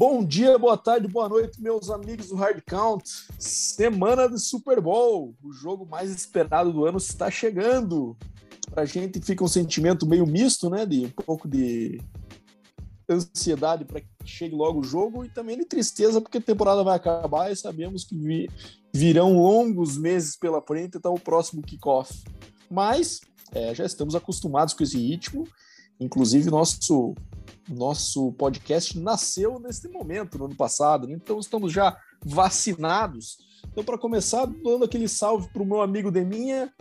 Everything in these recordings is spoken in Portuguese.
Bom dia, boa tarde, boa noite, meus amigos do Hard Count. Semana do Super Bowl, o jogo mais esperado do ano está chegando. Pra gente fica um sentimento meio misto, né? De um pouco de ansiedade para que chegue logo o jogo e também de tristeza porque a temporada vai acabar e sabemos que virão longos meses pela frente até o próximo kickoff. Mas é, já estamos acostumados com esse ritmo. Inclusive, nosso, nosso podcast nasceu neste momento, no ano passado, né? então estamos já vacinados. Então, para começar, dando aquele salve para o meu amigo Deminha,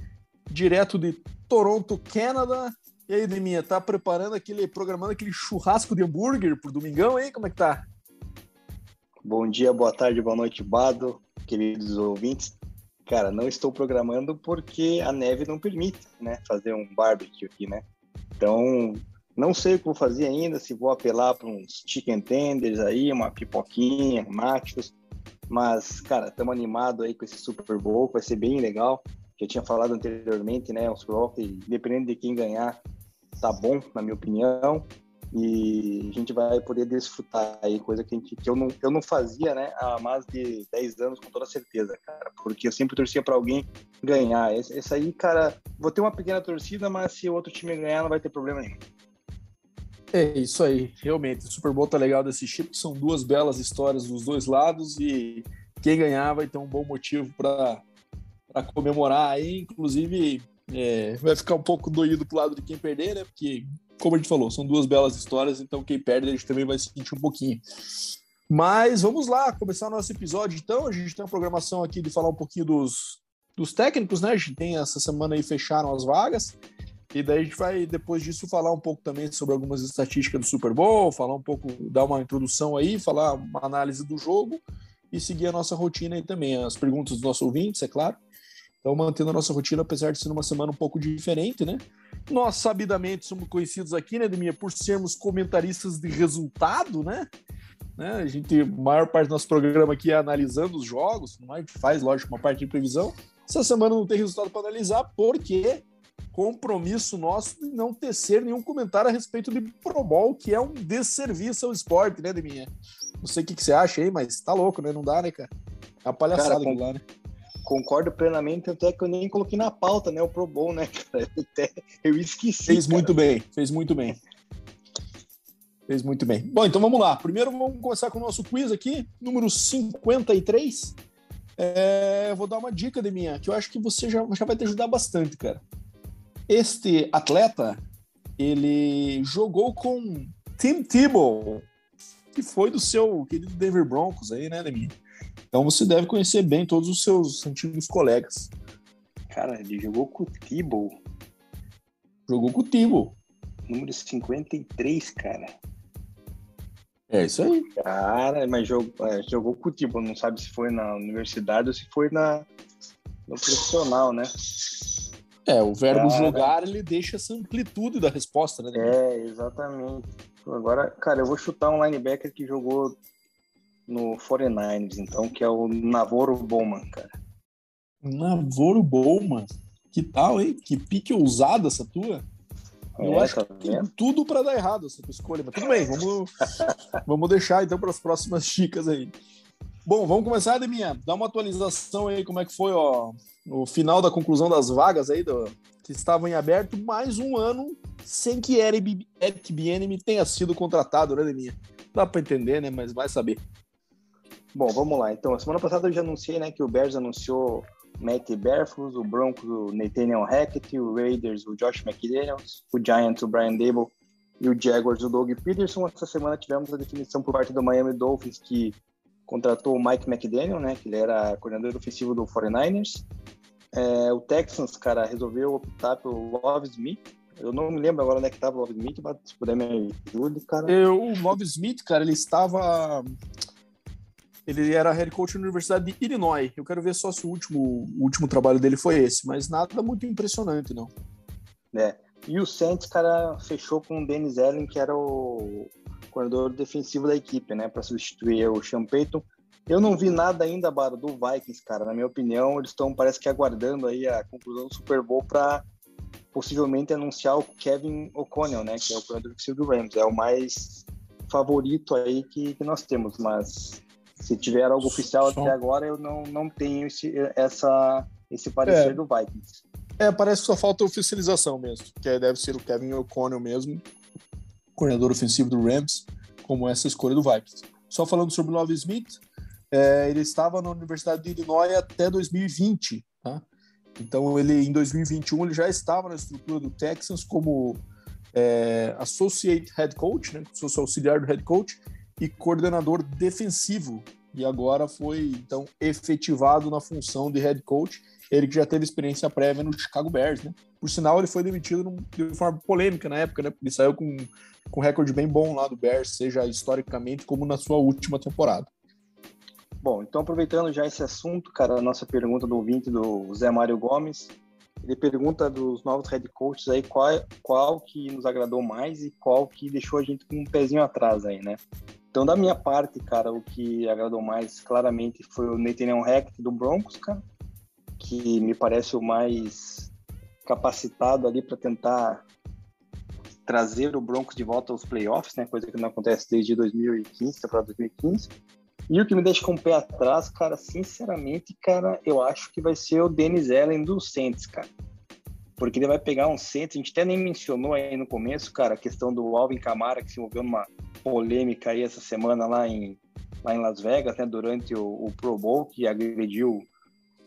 direto de Toronto, Canadá. E aí, Deminha, tá preparando aquele, programando aquele churrasco de hambúrguer pro domingão, hein? Como é que tá? Bom dia, boa tarde, boa noite, Bado, queridos ouvintes. Cara, não estou programando porque a neve não permite, né, fazer um barbecue aqui, né? Então, não sei o que vou fazer ainda, se vou apelar para uns chicken tenders aí, uma pipoquinha, nachos. Mas, cara, estamos animados aí com esse Super Bowl, vai ser bem legal. Já tinha falado anteriormente, né? O Super Bowl, dependendo de quem ganhar, tá bom, na minha opinião e a gente vai poder desfrutar aí, coisa que, gente, que eu, não, eu não fazia, né, há mais de 10 anos, com toda certeza, cara, porque eu sempre torcia para alguém ganhar. Esse, aí, cara, vou ter uma pequena torcida, mas se o outro time ganhar, não vai ter problema nenhum. É isso aí, realmente. O Super Bowl tá legal desse tipo, são duas belas histórias dos dois lados e quem ganhar vai ter um bom motivo para comemorar aí, inclusive. É, vai ficar um pouco doído pro lado de quem perder, né? Porque como a gente falou, são duas belas histórias, então quem perde a gente também vai sentir um pouquinho. Mas vamos lá, começar nosso episódio então. A gente tem uma programação aqui de falar um pouquinho dos, dos técnicos, né? A gente tem essa semana aí fecharam as vagas. E daí a gente vai, depois disso, falar um pouco também sobre algumas estatísticas do Super Bowl, falar um pouco, dar uma introdução aí, falar uma análise do jogo e seguir a nossa rotina aí também, as perguntas dos nossos ouvintes, é claro. Então, mantendo a nossa rotina, apesar de ser uma semana um pouco diferente, né? Nós, sabidamente, somos conhecidos aqui, né, Deminha, por sermos comentaristas de resultado, né? né? A gente, a maior parte do nosso programa aqui é analisando os jogos, gente faz, lógico, uma parte de previsão. Essa semana não tem resultado para analisar, porque compromisso nosso de não tecer nenhum comentário a respeito de Pro Bowl, que é um desserviço ao esporte, né, Deminha? Não sei o que, que você acha aí, mas tá louco, né? Não dá, né, cara? É uma palhaçada cara, com... lá, né? concordo plenamente, até que eu nem coloquei na pauta, né? O Pro Bowl, né, cara? Até eu esqueci. Fez cara. muito bem, fez muito bem. Fez muito bem. Bom, então vamos lá. Primeiro vamos começar com o nosso quiz aqui, número 53. É, eu vou dar uma dica de minha, que eu acho que você já, já vai te ajudar bastante, cara. Este atleta, ele jogou com Tim Tebow, que foi do seu querido Denver Broncos aí, né, Deminha? Então você deve conhecer bem todos os seus antigos colegas. Cara, ele jogou com o Thibault. Jogou com o Thibault. Número 53, cara. É isso aí. Cara, mas jogou, é, jogou com o Thibault. Não sabe se foi na universidade ou se foi na, no profissional, né? É, o verbo cara... jogar, ele deixa essa amplitude da resposta, né? É, exatamente. Agora, cara, eu vou chutar um linebacker que jogou no 49ers, então, que é o Navoro Bowman, cara. Navoro Bowman? Que tal, hein? Que pique ousada essa tua. Eu é, acho tá que tem tudo para dar errado essa escolha, mas tudo bem, vamos, vamos deixar então para as próximas dicas aí. Bom, vamos começar, Deminha. Dá uma atualização aí, como é que foi ó, o final da conclusão das vagas aí do, que estavam em aberto, mais um ano sem que Eric Bienemy tenha sido contratado, né, Deminha? Dá para entender, né? Mas vai saber. Bom, vamos lá. Então, semana passada eu já anunciei, né, que o Bears anunciou Matt Berfus, o Broncos o Nathaniel Hackett, o Raiders o Josh McDaniels, o Giants o Brian Dable e o Jaguars o Doug Peterson. Essa semana tivemos a definição por parte do Miami Dolphins que contratou o Mike McDaniel, né, que ele era coordenador ofensivo do 49ers. É, o Texans, cara, resolveu optar pelo Love Smith. Eu não me lembro agora onde é que estava o Love Smith, mas se puder me ajude, cara. Eu, o Love Smith, cara, ele estava ele era head coach na Universidade de Illinois. Eu quero ver só se o último, o último trabalho dele foi esse, mas nada muito impressionante, não. É. E o Saints, cara, fechou com o Dennis Allen, que era o corredor defensivo da equipe, né, para substituir o Sean Payton. Eu não vi nada ainda, Baro, do Vikings, cara. Na minha opinião, eles estão, parece que, aguardando aí a conclusão do Super Bowl para possivelmente anunciar o Kevin O'Connell, né, que é o corredor defensivo do Rams. É o mais favorito aí que, que nós temos, mas se tiver algo oficial Só... até agora, eu não, não tenho esse, essa, esse parecer é. do Vikings. É, parece que só falta oficialização mesmo, que deve ser o Kevin O'Connell mesmo, coordenador ofensivo do Rams, como essa escolha do Vikings. Só falando sobre o Love Smith, é, ele estava na Universidade de Illinois até 2020, tá? Então ele em 2021 ele já estava na estrutura do Texans como é, associate head coach, né, sou auxiliar do head coach e coordenador defensivo e agora foi então efetivado na função de head coach. Ele que já teve experiência prévia no Chicago Bears, né? Por sinal, ele foi demitido de forma polêmica na época, né? Ele saiu com, com um recorde bem bom lá do Bears, seja historicamente como na sua última temporada. Bom, então aproveitando já esse assunto, cara, a nossa pergunta do ouvinte do Zé Mário Gomes, ele pergunta dos novos head coaches aí qual, qual que nos agradou mais e qual que deixou a gente com um pezinho atrás aí, né? Então, da minha parte, cara, o que agradou mais claramente foi o Nathaniel Hackett do Broncos, cara, que me parece o mais capacitado ali para tentar trazer o Broncos de volta aos playoffs, né? Coisa que não acontece desde 2015 para 2015. E o que me deixa com o pé atrás, cara, sinceramente, cara, eu acho que vai ser o Dennis Allen do Saints, cara. Porque ele vai pegar um Saints, a gente até nem mencionou aí no começo, cara, a questão do Alvin Kamara, que se envolveu numa polêmica aí essa semana lá em, lá em Las Vegas, né, durante o, o Pro Bowl, que agrediu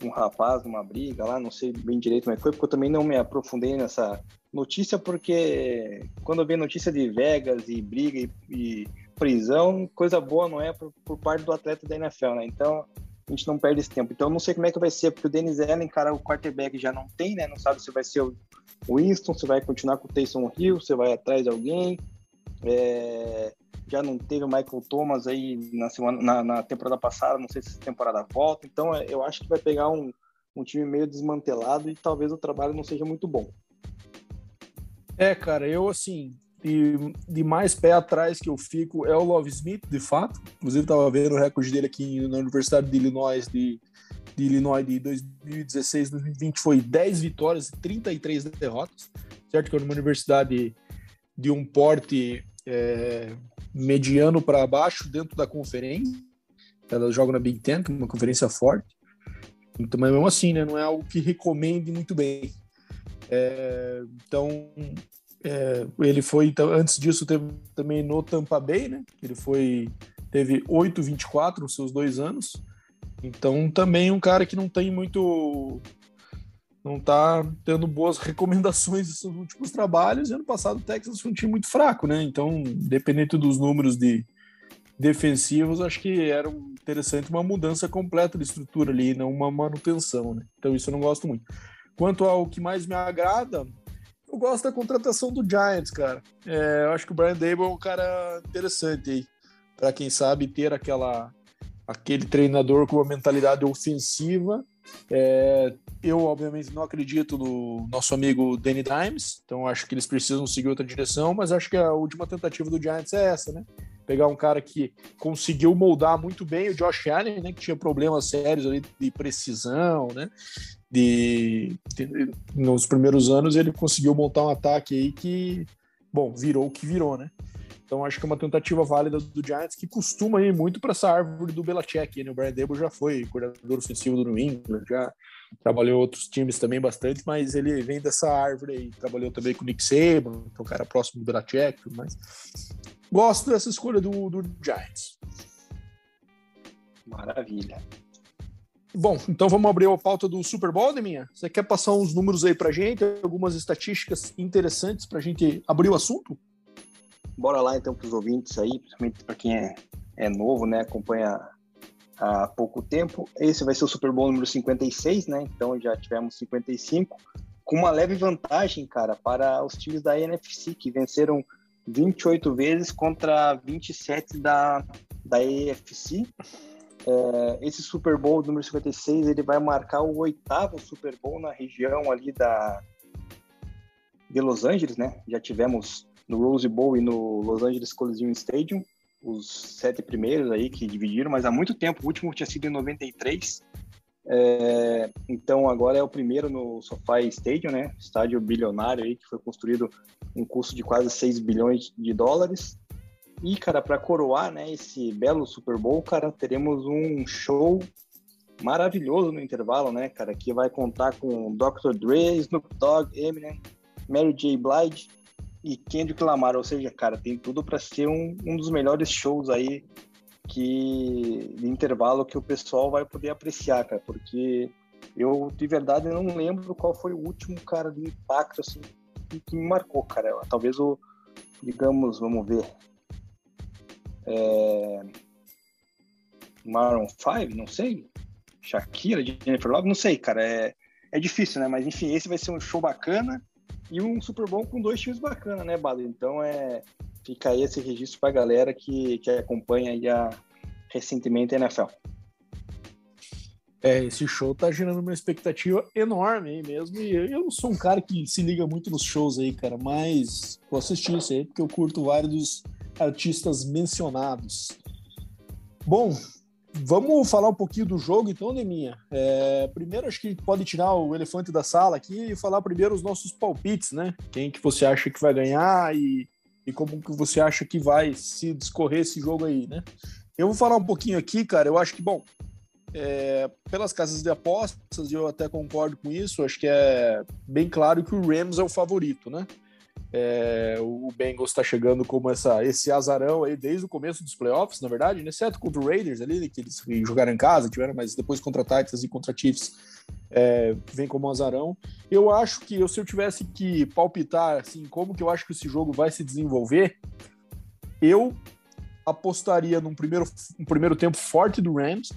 um rapaz numa briga lá, não sei bem direito como é foi, porque eu também não me aprofundei nessa notícia, porque quando vi notícia de Vegas e briga e, e prisão, coisa boa não é por, por, parte do atleta da NFL, né? Então a gente não perde esse tempo. Então não sei como é que vai ser, porque o Dennis Allen, cara, o quarterback já não tem, né? Não sabe se vai ser o Winston, se vai continuar com o Taysom Hill, se vai atrás de alguém. É, já não teve o Michael Thomas aí na, semana, na, na, temporada passada, não sei se temporada volta. Então é, eu acho que vai pegar um, um time meio desmantelado e talvez o trabalho não seja muito bom. É, cara, eu assim, de, de mais pé atrás que eu fico é o Love Smith, de fato. Inclusive, estava vendo o recorde dele aqui na Universidade de Illinois, de, de Illinois de 2016 2020, foi 10 vitórias e 33 derrotas. Certo que é uma universidade de um porte é, mediano para baixo dentro da conferência. Ela joga na Big Ten, que é uma conferência forte. Então, mas mesmo assim, né, não é algo que recomende muito bem. É, então, é, ele foi, então, antes disso, teve também no Tampa Bay, né? Ele foi, teve 8,24 nos seus dois anos. Então, também um cara que não tem muito. Não tá tendo boas recomendações dos seus últimos trabalhos. E ano passado o Texas foi um time muito fraco, né? Então, dependendo dos números de defensivos, acho que era interessante uma mudança completa de estrutura ali, não uma manutenção, né? Então, isso eu não gosto muito. Quanto ao que mais me agrada, eu gosto da contratação do Giants, cara. É, eu acho que o Brian Dable é um cara interessante aí. Para quem sabe ter aquela aquele treinador com uma mentalidade ofensiva. É, eu, obviamente, não acredito no nosso amigo Danny Dimes, então acho que eles precisam seguir outra direção, mas acho que a última tentativa do Giants é essa, né? Pegar um cara que conseguiu moldar muito bem o Josh Allen, né? Que tinha problemas sérios ali de precisão, né? de, de, nos primeiros anos ele conseguiu montar um ataque aí que, bom, virou o que virou, né? Então acho que é uma tentativa válida do Giants que costuma ir muito para essa árvore do Belichick, né? O Brian Debo já foi coordenador ofensivo do New England, já trabalhou outros times também bastante, mas ele vem dessa árvore aí, trabalhou também com o Nick Saban, um cara próximo do Belichick, mas gosto dessa escolha do, do Giants. Maravilha. Bom, então vamos abrir a pauta do Super Bowl, Deminha? Você quer passar uns números aí pra gente, algumas estatísticas interessantes pra gente abrir o assunto? Bora lá então para os ouvintes aí, principalmente para quem é, é novo, né, acompanha há pouco tempo. Esse vai ser o Super Bowl número 56, né? Então já tivemos 55, com uma leve vantagem, cara, para os times da NFC, que venceram 28 vezes contra 27 da, da AFC. É, esse Super Bowl número 56 ele vai marcar o oitavo Super Bowl na região ali da de Los Angeles, né? Já tivemos no Rose Bowl e no Los Angeles Coliseum Stadium os sete primeiros aí que dividiram, mas há muito tempo, o último tinha sido em 93. É, então agora é o primeiro no SoFi Stadium, né? Estádio bilionário aí que foi construído um custo de quase 6 bilhões de dólares. E, cara, para coroar né, esse belo Super Bowl, cara, teremos um show maravilhoso no intervalo, né, cara, que vai contar com Dr. Dre, Snoop Dogg, Eminem, Mary J. Blige e Kendrick Lamar, ou seja, cara, tem tudo para ser um, um dos melhores shows aí que de intervalo que o pessoal vai poder apreciar, cara, porque eu de verdade não lembro qual foi o último cara de impacto assim que, me marcou, cara. Talvez o, digamos, vamos ver, é... Maroon 5, não sei, Shakira, Jennifer Love, não sei, cara, é, é difícil, né? Mas enfim, esse vai ser um show bacana e um Super Bowl com dois times bacana, né, Bado? Então é fica aí esse registro para a galera que, que acompanha aí a, recentemente a NFL. É, esse show tá gerando uma expectativa enorme aí mesmo. E eu, não sou um cara que se liga muito nos shows aí, cara, mas vou assistir isso aí porque eu curto vários dos artistas mencionados. Bom, vamos falar um pouquinho do jogo então, Neminha. É, primeiro, acho que pode tirar o elefante da sala aqui e falar primeiro os nossos palpites, né? Quem que você acha que vai ganhar e, e como que você acha que vai se discorrer esse jogo aí, né? Eu vou falar um pouquinho aqui, cara. Eu acho que, bom, é, pelas casas de apostas, e eu até concordo com isso, acho que é bem claro que o Rams é o favorito, né? É, o Bengals está chegando como essa, esse azarão aí desde o começo dos playoffs, na verdade, né? exceto contra o Raiders ali, que eles jogaram em casa, tiveram, mas depois contra Titans e contra Chiefs, é, vem como um azarão. Eu acho que eu, se eu tivesse que palpitar assim, como que eu acho que esse jogo vai se desenvolver, eu apostaria num primeiro, um primeiro tempo forte do Rams,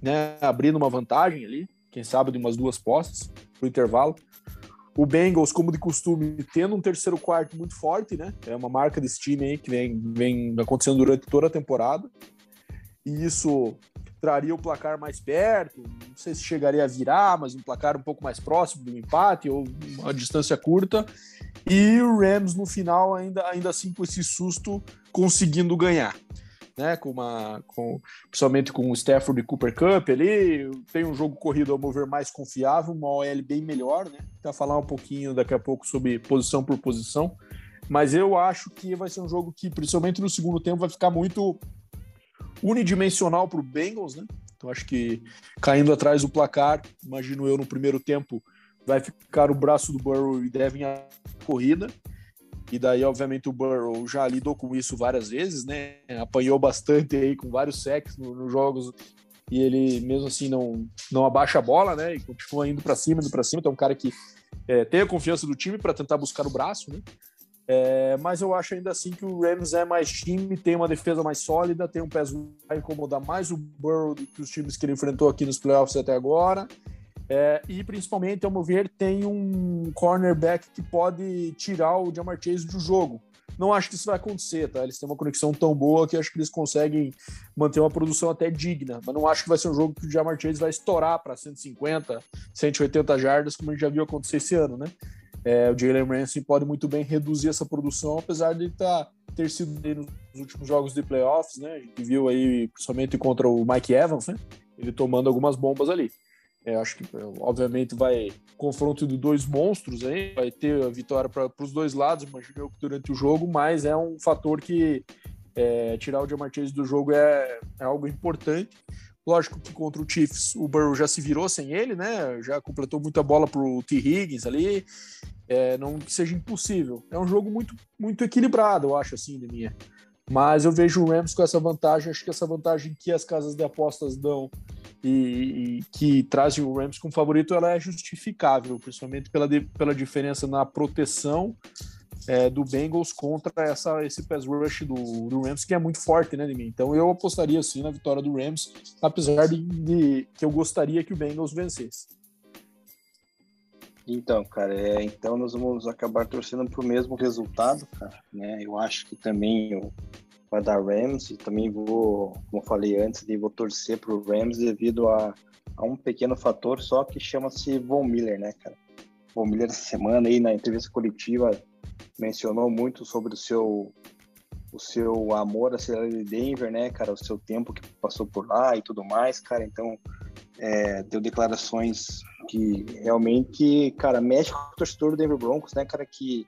né, abrindo uma vantagem ali, quem sabe de umas duas postas pro intervalo. O Bengals, como de costume, tendo um terceiro quarto muito forte, né? É uma marca desse time aí que vem, vem acontecendo durante toda a temporada. E isso traria o placar mais perto, não sei se chegaria a virar, mas um placar um pouco mais próximo do empate ou uma distância curta. E o Rams no final ainda, ainda assim com esse susto conseguindo ganhar né? Com uma, com, principalmente com o Stafford e Cooper Cup ali, tem um jogo corrido ao mover mais confiável, uma OL bem melhor, né? Tá falar um pouquinho daqui a pouco sobre posição por posição, mas eu acho que vai ser um jogo que, principalmente no segundo tempo, vai ficar muito unidimensional para o Bengals, né? Então acho que caindo atrás do placar, imagino eu no primeiro tempo, vai ficar o braço do Burrow e devem a corrida. E daí, obviamente, o Burrow já lidou com isso várias vezes, né? Apanhou bastante aí com vários sacks nos no jogos e ele mesmo assim não, não abaixa a bola, né? E continua indo para cima, indo para cima. Então, é um cara que é, tem a confiança do time para tentar buscar o braço, né? É, mas eu acho ainda assim que o Rams é mais time, tem uma defesa mais sólida, tem um peso vai incomodar mais o Burrow do que os times que ele enfrentou aqui nos playoffs até agora. É, e principalmente, ao meu ver, tem um cornerback que pode tirar o Jamar Chase do jogo. Não acho que isso vai acontecer, tá? Eles têm uma conexão tão boa que acho que eles conseguem manter uma produção até digna. Mas não acho que vai ser um jogo que o Jamar Chase vai estourar para 150, 180 jardas, como a gente já viu acontecer esse ano, né? É, o Jalen Ramsey pode muito bem reduzir essa produção, apesar de tá, ter sido nos últimos jogos de playoffs, né? A gente viu aí, principalmente contra o Mike Evans, né? Ele tomando algumas bombas ali. É, acho que, obviamente, vai confronto de dois monstros aí, vai ter a vitória para os dois lados, imagino que durante o jogo, mas é um fator que é, tirar o Jamar Chase do jogo é, é, algo importante. Lógico que contra o Chiefs o Burrow já se virou sem ele, né? Já completou muita bola para o T. Higgins ali. É, não que seja impossível. É um jogo muito, muito equilibrado, eu acho, assim, de minha. Mas eu vejo o Rams com essa vantagem. Acho que essa vantagem que as casas de apostas dão e, e que trazem o Rams como favorito, ela é justificável, principalmente pela, de, pela diferença na proteção é, do Bengals contra essa, esse pass rush do, do Rams, que é muito forte, né, de mim. Então eu apostaria sim na vitória do Rams, apesar de, de que eu gostaria que o Bengals vencesse. Então, cara, é, então nós vamos acabar torcendo para o mesmo resultado, cara. Né? Eu acho que também o, vai dar Rams e também vou, como eu falei antes, vou torcer para o Rams devido a, a, um pequeno fator só que chama-se Von Miller, né, cara? Von Miller essa semana aí na entrevista coletiva mencionou muito sobre o seu o seu amor à cidade de Denver, né, cara, o seu tempo que passou por lá e tudo mais, cara. Então, é, deu declarações que realmente, cara, mexe com o torcedor do Denver Broncos, né, cara, que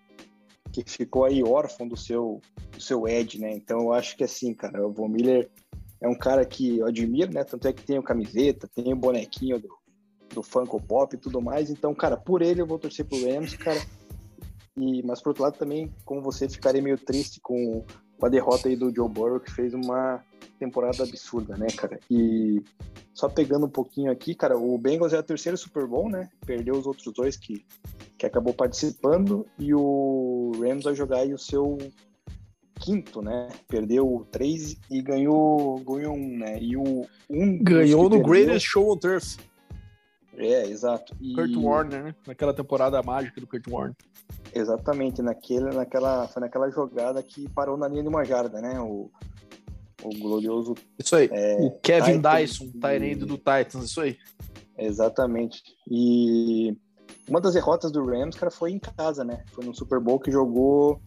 que ficou aí órfão do seu, do seu Ed, né? Então eu acho que assim, cara, o Von Miller é um cara que eu admiro, né? Tanto é que tem o camiseta, tem o bonequinho do, do Funko Pop e tudo mais. Então, cara, por ele eu vou torcer pro Rams, cara. E, mas por outro lado também, como você, ficaria meio triste com, com a derrota aí do Joe Burrow, que fez uma temporada absurda, né, cara? E só pegando um pouquinho aqui, cara, o Bengals é a terceira Super Bowl, né? Perdeu os outros dois que, que acabou participando e o Rams vai jogar aí o seu quinto, né? Perdeu três e ganhou, ganhou um, né? E o um ganhou no perdeu... Greatest Show on Turf. É, exato. E... Kurt Warner, né? Naquela temporada mágica do Kurt Warner. Exatamente, naquele, naquela, foi naquela jogada que parou na linha de uma jarda, né? O, o glorioso. Isso aí. É, o Kevin Titan, Dyson, Tyrande do Titans, isso aí. Exatamente. E uma das derrotas do Rams, cara, foi em casa, né? Foi no Super Bowl que jogou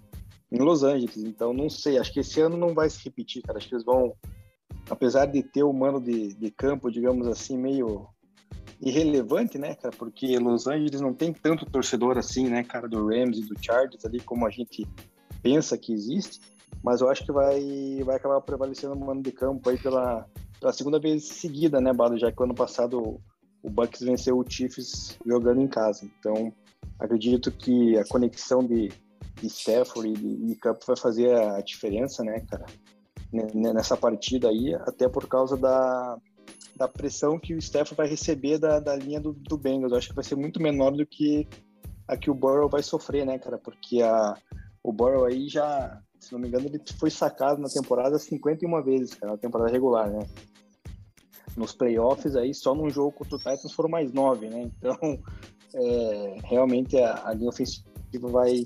em Los Angeles. Então, não sei, acho que esse ano não vai se repetir, cara. Acho que eles vão, apesar de ter o mano de, de campo, digamos assim, meio irrelevante, né, cara? Porque Los Angeles não tem tanto torcedor assim, né, cara, do Rams e do Chargers ali como a gente pensa que existe. Mas eu acho que vai, vai acabar prevalecendo o mano de campo aí pela, pela segunda vez seguida, né, Bado? Já que ano passado o Bucks venceu o Chiefs jogando em casa. Então, acredito que a conexão de de Stafford e de, campo vai fazer a diferença, né, cara, nessa partida aí, até por causa da, da pressão que o Stafford vai receber da, da linha do, do Bengals. Eu acho que vai ser muito menor do que a que o Burrow vai sofrer, né, cara, porque a, o Burrow aí já, se não me engano, ele foi sacado na temporada 51 vezes, cara, na temporada regular, né. Nos playoffs aí, só num jogo contra o Titans foram mais nove, né, então é, realmente a, a linha ofensiva vai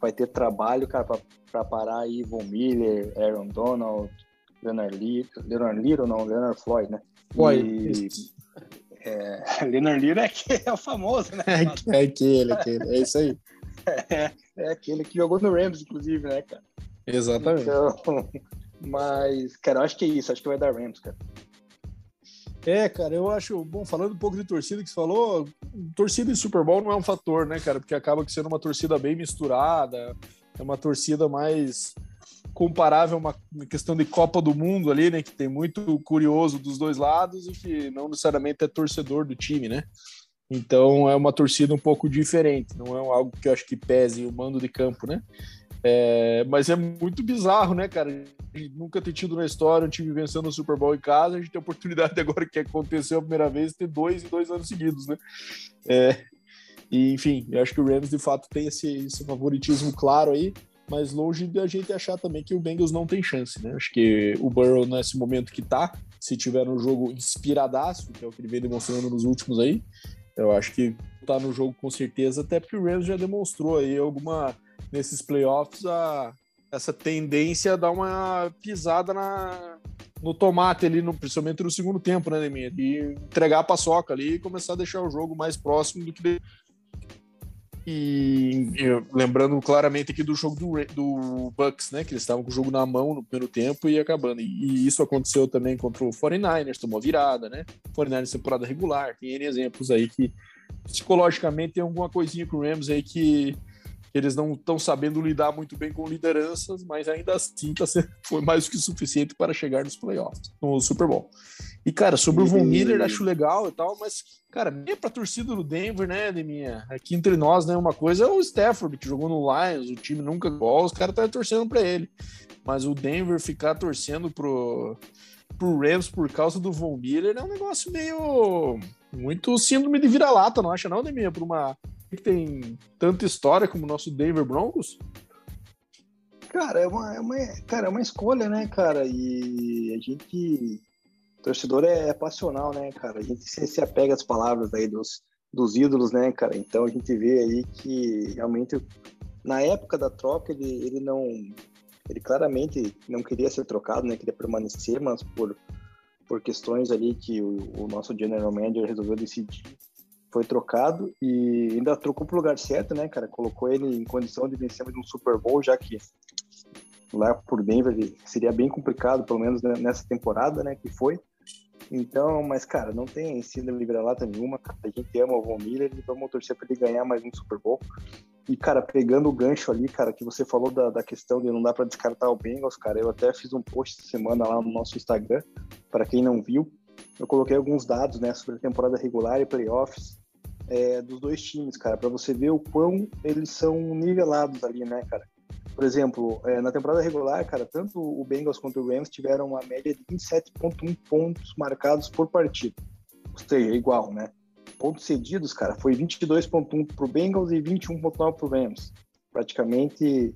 vai ter trabalho, cara, para parar aí Von Miller, Aaron Donald, Leonard Little, Leonard Little não, Leonard Floyd, né? Floyd. É, Leonard Little é, que é o famoso, né? É, é aquele, aquele, é isso aí. É, é aquele que jogou no Rams, inclusive, né, cara? Exatamente. Então, mas, cara, eu acho que é isso, acho que vai dar Rams, cara. É, cara, eu acho, bom, falando um pouco de torcida que você falou, torcida em Super Bowl não é um fator, né, cara? Porque acaba sendo uma torcida bem misturada, é uma torcida mais comparável a uma questão de Copa do Mundo ali, né? Que tem muito curioso dos dois lados e que não necessariamente é torcedor do time, né? Então é uma torcida um pouco diferente, não é algo que eu acho que pese o mando de campo, né? É, mas é muito bizarro, né, cara? nunca ter tido na história um time vencendo o Super Bowl em casa, a gente tem a oportunidade agora que aconteceu a primeira vez ter dois em dois anos seguidos, né? É, e, enfim, eu acho que o Rams de fato tem esse, esse favoritismo claro aí, mas longe de a gente achar também que o Bengals não tem chance, né? Acho que o Burrow, nesse momento que tá, se tiver um jogo inspiradaço, que é o que ele vem demonstrando nos últimos aí, eu acho que tá no jogo com certeza, até porque o Rams já demonstrou aí alguma nesses playoffs a, essa tendência a dar uma pisada na, no tomate ali, no, principalmente no segundo tempo, né, Neminha? De entregar a paçoca ali e começar a deixar o jogo mais próximo do que. E, e lembrando claramente aqui do jogo do, do Bucks, né? Que eles estavam com o jogo na mão no primeiro tempo e acabando. E, e isso aconteceu também contra o 49ers, tomou virada, né? 49ers temporada regular, tem N exemplos aí que psicologicamente tem alguma coisinha com o Rams aí que eles não estão sabendo lidar muito bem com lideranças, mas ainda assim tá sendo, foi mais do que suficiente para chegar nos playoffs, no Super Bowl. E, cara, sobre o Von Miller, acho legal e tal, mas, cara, nem pra torcida do Denver, né, Deminha? Aqui entre nós, né, uma coisa é o Stafford, que jogou no Lions, o time nunca gol, os caras estão torcendo para ele. Mas o Denver ficar torcendo pro, pro Rams por causa do Von Miller é um negócio meio. Muito síndrome de vira-lata, não acha, não, Deminha? Por uma que tem tanta história como o nosso Denver Broncos? Cara, é uma, é uma, cara, é uma escolha, né, cara? E a gente. Torcedor é, é passional, né, cara? A gente se, se apega às palavras aí dos, dos ídolos, né, cara? Então a gente vê aí que realmente, na época da troca, ele, ele não. Ele claramente não queria ser trocado, né? Queria permanecer, mas por, por questões ali que o, o nosso general manager resolveu decidir foi trocado e ainda trocou pro lugar certo, né, cara? Colocou ele em condição de vencer um Super Bowl, já que lá por Denver seria bem complicado, pelo menos nessa temporada, né, que foi. Então, mas, cara, não tem síndrome de vira-lata nenhuma. A gente ama o Von Miller e vamos torcer para ele ganhar mais um Super Bowl. e, cara, pegando o gancho ali, cara, que você falou da, da questão de não dá para descartar o Bengals, cara, eu até fiz um post semana lá no nosso Instagram, para quem não viu, eu coloquei alguns dados, né, sobre a temporada regular e playoffs é, dos dois times, cara, para você ver o quão eles são nivelados ali, né, cara. Por exemplo, é, na temporada regular, cara, tanto o Bengals quanto o Rams tiveram uma média de 27,1 pontos marcados por partida. Ou seja, igual, né? Pontos cedidos, cara, foi 22,1 para o Bengals e 21,9 para o Rams. Praticamente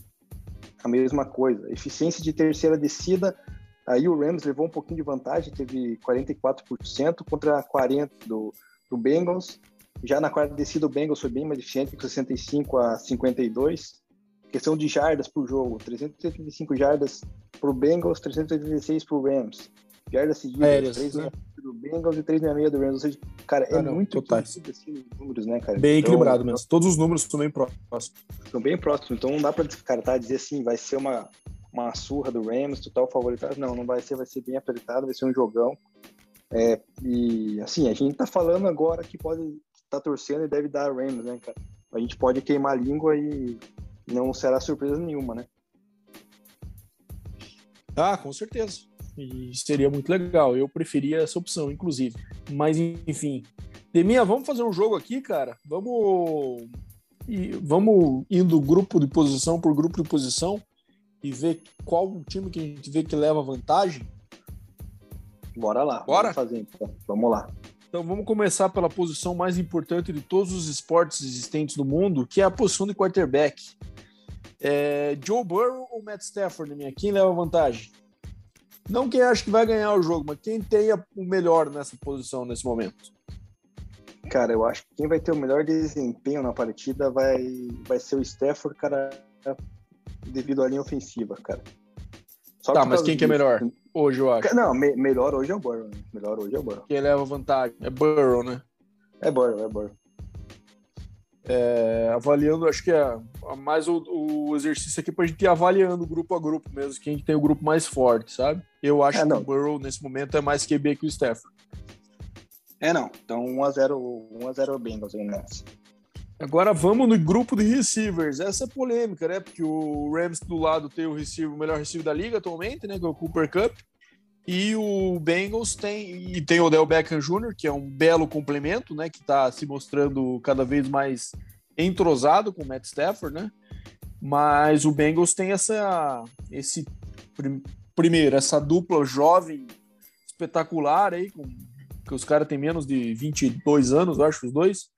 a mesma coisa. Eficiência de terceira descida, aí o Rams levou um pouquinho de vantagem, teve 44% contra 40% do, do Bengals. Já na quarta descida, o Bengals foi bem mais eficiente, com 65 a 52. Questão de jardas por jogo, 385 jardas para o Bengals, 386 para o Rams. Jardas seguidas, 3 né? do Bengals e 366 do Rams. Ou seja, cara, é muito parecido assim os números, né, cara? Bem então, equilibrado mesmo. Todos os números estão bem próximos. Estão bem próximos, então não dá para descartar, dizer assim, vai ser uma, uma surra do Rams, total favoritado. Não, não vai ser, vai ser bem apertado, vai ser um jogão. É, e assim, a gente tá falando agora que pode tá torcendo e deve dar Rams, né, cara? A gente pode queimar a língua e não será surpresa nenhuma, né? Ah, com certeza. E seria muito legal. Eu preferia essa opção, inclusive. Mas, enfim. Deminha, vamos fazer um jogo aqui, cara? Vamos. E vamos indo grupo de posição por grupo de posição e ver qual o time que a gente vê que leva vantagem? Bora lá. Bora? Vamos fazer então. Vamos lá. Então vamos começar pela posição mais importante de todos os esportes existentes no mundo, que é a posição de quarterback. É, Joe Burrow ou Matt Stafford, minha? Quem leva vantagem? Não quem acha que vai ganhar o jogo, mas quem tem o melhor nessa posição nesse momento. Cara, eu acho que quem vai ter o melhor desempenho na partida vai, vai ser o Stafford, cara, devido à linha ofensiva, cara. Só tá, mas quem que é melhor hoje, eu acho? Não, me, melhor hoje é o Burrow. Né? Melhor hoje é o Burrow. Quem leva vantagem é Burrow, né? É Burrow, é Burrow. É, avaliando, acho que é mais o, o exercício aqui para a gente ir avaliando grupo a grupo mesmo, quem tem o grupo mais forte, sabe? Eu acho é, que o Burrow nesse momento é mais QB que o Stafford. É, não. Então 1x0 1x0 Bengals aí nessa. Agora vamos no grupo de receivers. Essa é polêmica, né? Porque o Rams do lado tem o receiver, o melhor receiver da liga atualmente, né? Que é o Cooper Cup. E o Bengals tem e tem o Odell Beckham Jr., que é um belo complemento, né? Que está se mostrando cada vez mais entrosado com o Matt Stafford, né? Mas o Bengals tem essa esse primeiro essa dupla jovem espetacular aí com que os caras têm menos de 22 anos, eu acho os dois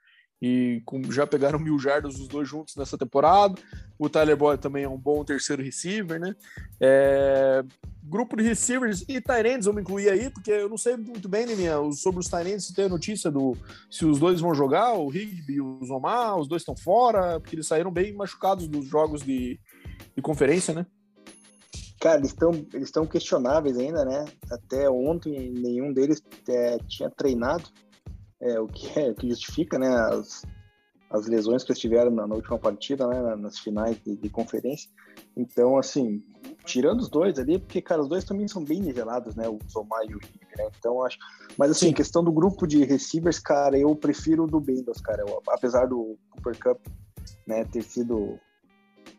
e com, já pegaram mil jardas os dois juntos nessa temporada. O Tyler Boyd também é um bom terceiro receiver, né? É, grupo de receivers e Tyrands vamos incluir aí, porque eu não sei muito bem, né, minha, sobre os Tyrands, se tem a notícia do se os dois vão jogar, o Higby e o Zomar, os dois estão fora, porque eles saíram bem machucados dos jogos de, de conferência, né? Cara, eles estão eles questionáveis ainda, né? Até ontem nenhum deles é, tinha treinado é, o que, é, que justifica né, as, as lesões que eles tiveram na, na última partida, né, nas finais de, de, conferência. Então, assim, tirando os dois ali, porque, cara, os dois também são bem nivelados, né, o Zomar e o Rick, né, então acho... Mas, assim, Sim. questão do grupo de receivers, cara, eu prefiro o do Bengals, cara, eu, apesar do Cooper Cup, né, ter sido